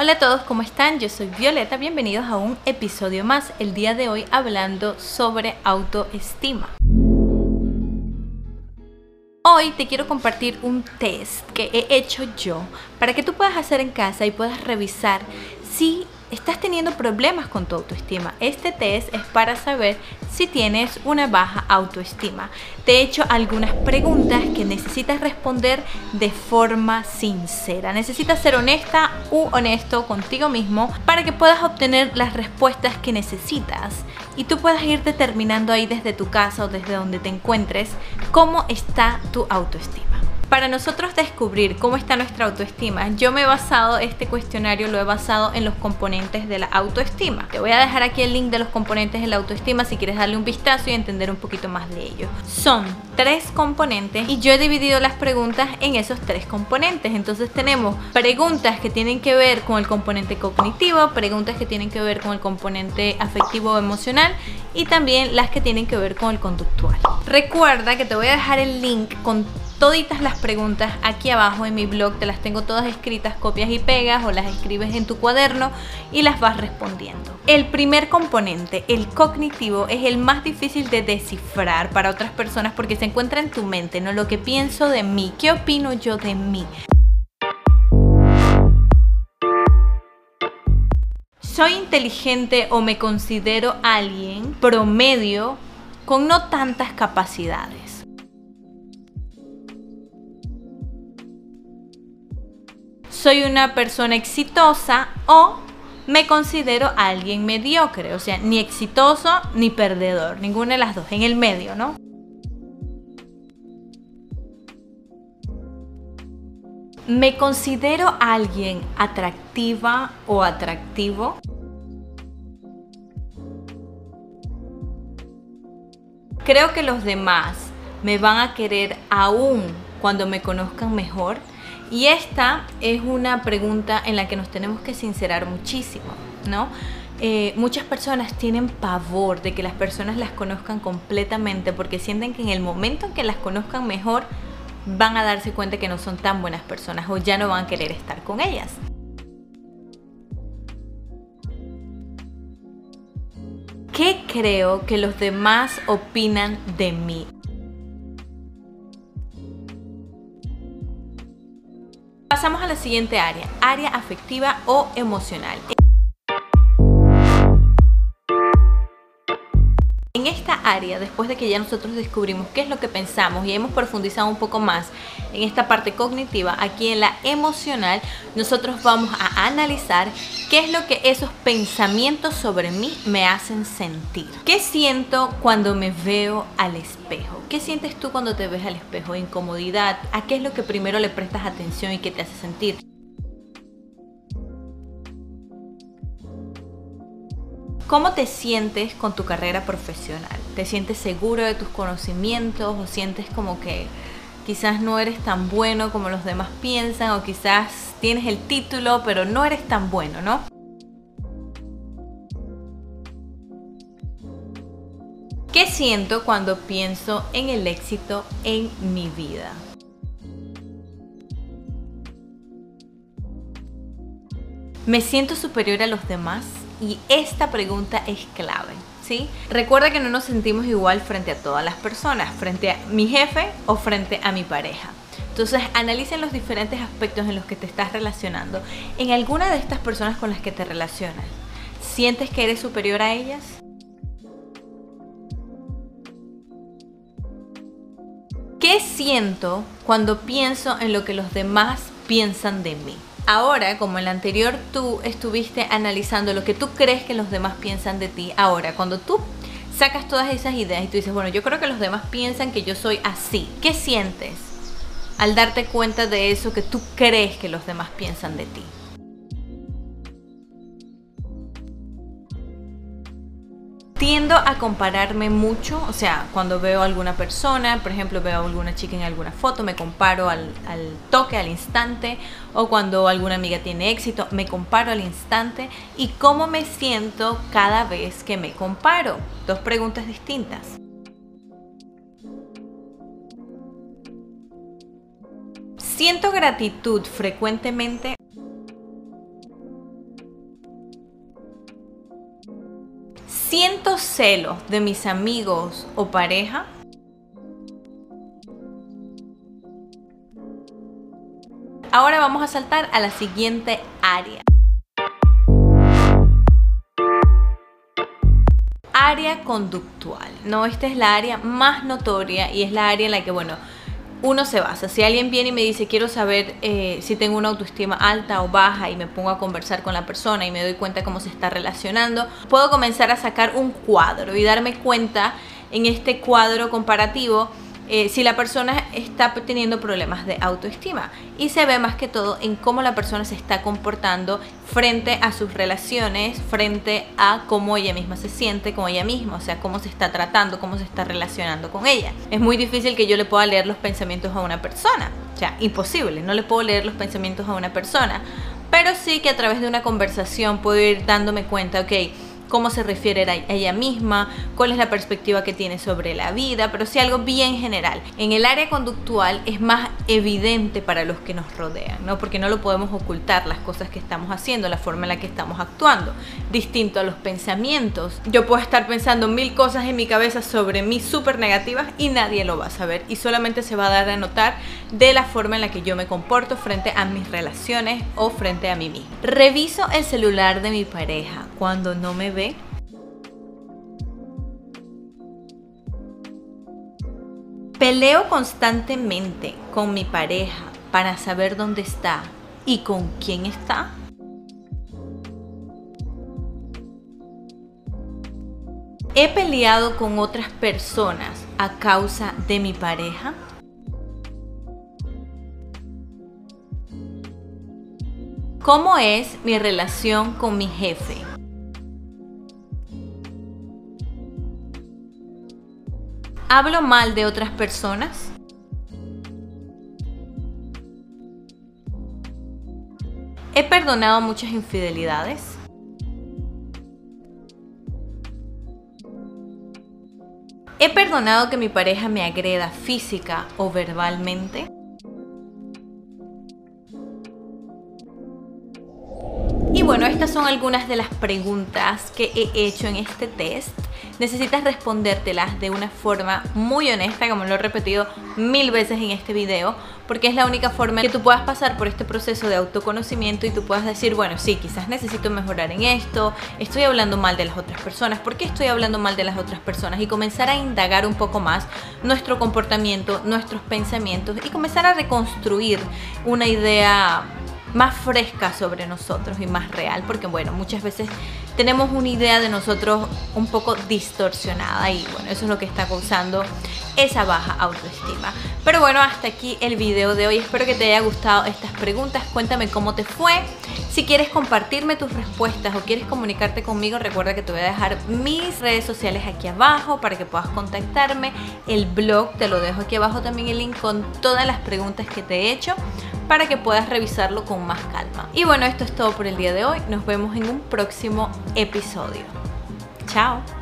Hola a todos, ¿cómo están? Yo soy Violeta, bienvenidos a un episodio más. El día de hoy hablando sobre autoestima. Hoy te quiero compartir un test que he hecho yo para que tú puedas hacer en casa y puedas revisar si estás teniendo problemas con tu autoestima. Este test es para saber si tienes una baja autoestima. Te he hecho algunas preguntas que necesitas responder de forma sincera. Necesitas ser honesta u honesto contigo mismo para que puedas obtener las respuestas que necesitas y tú puedas ir determinando ahí desde tu casa o desde donde te encuentres cómo está tu autoestima. Para nosotros descubrir cómo está nuestra autoestima, yo me he basado, este cuestionario lo he basado en los componentes de la autoestima. Te voy a dejar aquí el link de los componentes de la autoestima si quieres darle un vistazo y entender un poquito más de ello. Son tres componentes y yo he dividido las preguntas en esos tres componentes. Entonces tenemos preguntas que tienen que ver con el componente cognitivo, preguntas que tienen que ver con el componente afectivo o emocional y también las que tienen que ver con el conductual. Recuerda que te voy a dejar el link con toditas las preguntas aquí abajo en mi blog, te las tengo todas escritas, copias y pegas o las escribes en tu cuaderno y las vas respondiendo. El primer componente, el cognitivo, es el más difícil de descifrar para otras personas porque se encuentra en tu mente, no lo que pienso de mí, qué opino yo de mí. ¿Soy inteligente o me considero alguien promedio con no tantas capacidades? Soy una persona exitosa o me considero alguien mediocre, o sea, ni exitoso ni perdedor, ninguna de las dos, en el medio, ¿no? ¿Me considero alguien atractiva o atractivo? Creo que los demás me van a querer aún cuando me conozcan mejor. Y esta es una pregunta en la que nos tenemos que sincerar muchísimo, ¿no? Eh, muchas personas tienen pavor de que las personas las conozcan completamente porque sienten que en el momento en que las conozcan mejor van a darse cuenta que no son tan buenas personas o ya no van a querer estar con ellas. ¿Qué creo que los demás opinan de mí? Pasamos a la siguiente área, área afectiva o emocional. Después de que ya nosotros descubrimos qué es lo que pensamos y hemos profundizado un poco más en esta parte cognitiva, aquí en la emocional, nosotros vamos a analizar qué es lo que esos pensamientos sobre mí me hacen sentir. ¿Qué siento cuando me veo al espejo? ¿Qué sientes tú cuando te ves al espejo? ¿Incomodidad? ¿A qué es lo que primero le prestas atención y qué te hace sentir? ¿Cómo te sientes con tu carrera profesional? ¿Te sientes seguro de tus conocimientos o sientes como que quizás no eres tan bueno como los demás piensan o quizás tienes el título pero no eres tan bueno, ¿no? ¿Qué siento cuando pienso en el éxito en mi vida? ¿Me siento superior a los demás? Y esta pregunta es clave. ¿Sí? Recuerda que no nos sentimos igual frente a todas las personas, frente a mi jefe o frente a mi pareja. Entonces, analicen los diferentes aspectos en los que te estás relacionando. En alguna de estas personas con las que te relacionas, ¿sientes que eres superior a ellas? ¿Qué siento cuando pienso en lo que los demás piensan de mí? Ahora, como en la anterior tú estuviste analizando lo que tú crees que los demás piensan de ti, ahora cuando tú sacas todas esas ideas y tú dices, bueno, yo creo que los demás piensan que yo soy así, ¿qué sientes al darte cuenta de eso que tú crees que los demás piensan de ti? Tiendo a compararme mucho, o sea, cuando veo a alguna persona, por ejemplo, veo a alguna chica en alguna foto, me comparo al, toque, al instante, o cuando alguna amiga tiene éxito, me comparo al instante, y cómo me siento cada vez que me comparo. Dos preguntas distintas. Siento gratitud frecuentemente ¿Siento celos de mis amigos o pareja? Ahora vamos a saltar a la siguiente área. Área conductual. No, esta es la área más notoria y es la área en la que, bueno, uno se basa. Si alguien viene y me dice, quiero saber eh, si tengo una autoestima alta o baja y me pongo a conversar con la persona y me doy cuenta cómo se está relacionando, puedo comenzar a sacar un cuadro y darme cuenta en este cuadro comparativo eh, si la persona está teniendo problemas de autoestima. Y se ve más que todo en cómo la persona se está comportando frente a sus relaciones, frente a cómo ella misma se siente con ella misma, o sea, cómo se está tratando, cómo se está relacionando con ella. Es muy difícil que yo le pueda leer los pensamientos a una persona, o sea, imposible, no le puedo leer los pensamientos a una persona, pero sí que a través de una conversación puedo ir dándome cuenta, ok, cómo se refiere a ella misma, cuál es la perspectiva que tiene sobre la vida, pero sí algo bien general. En el área conductual es más evidente para los que nos rodean, ¿no? Porque no lo podemos ocultar las cosas que estamos haciendo, la forma en la que estamos actuando. Distinto a los pensamientos. Yo puedo estar pensando mil cosas en mi cabeza sobre mí súper negativas y nadie lo va a saber y solamente se va a dar a notar de la forma en la que yo me comporto frente a mis relaciones o frente a mí mismo. Reviso el celular de mi pareja cuando no me ve Peleo constantemente con mi pareja para saber dónde está y con quién está. He peleado con otras personas a causa de mi pareja. ¿Cómo es mi relación con mi jefe? ¿Hablo mal de otras personas? ¿He perdonado muchas infidelidades? ¿He perdonado que mi pareja me agreda física o verbalmente? Y bueno, estas son algunas de las preguntas que he hecho en este test necesitas respondértelas de una forma muy honesta, como lo he repetido mil veces en este video, porque es la única forma que tú puedas pasar por este proceso de autoconocimiento y tú puedas decir, bueno, sí, quizás necesito mejorar en esto, estoy hablando mal de las otras personas, ¿por qué estoy hablando mal de las otras personas? Y comenzar a indagar un poco más nuestro comportamiento, nuestros pensamientos y comenzar a reconstruir una idea más fresca sobre nosotros y más real, porque bueno, muchas veces tenemos una idea de nosotros un poco distorsionada y bueno, eso es lo que está causando esa baja autoestima. Pero bueno, hasta aquí el video de hoy. Espero que te haya gustado estas preguntas. Cuéntame cómo te fue. Si quieres compartirme tus respuestas o quieres comunicarte conmigo, recuerda que te voy a dejar mis redes sociales aquí abajo para que puedas contactarme. El blog te lo dejo aquí abajo también el link con todas las preguntas que te he hecho para que puedas revisarlo con más calma. Y bueno, esto es todo por el día de hoy. Nos vemos en un próximo episodio. Chao.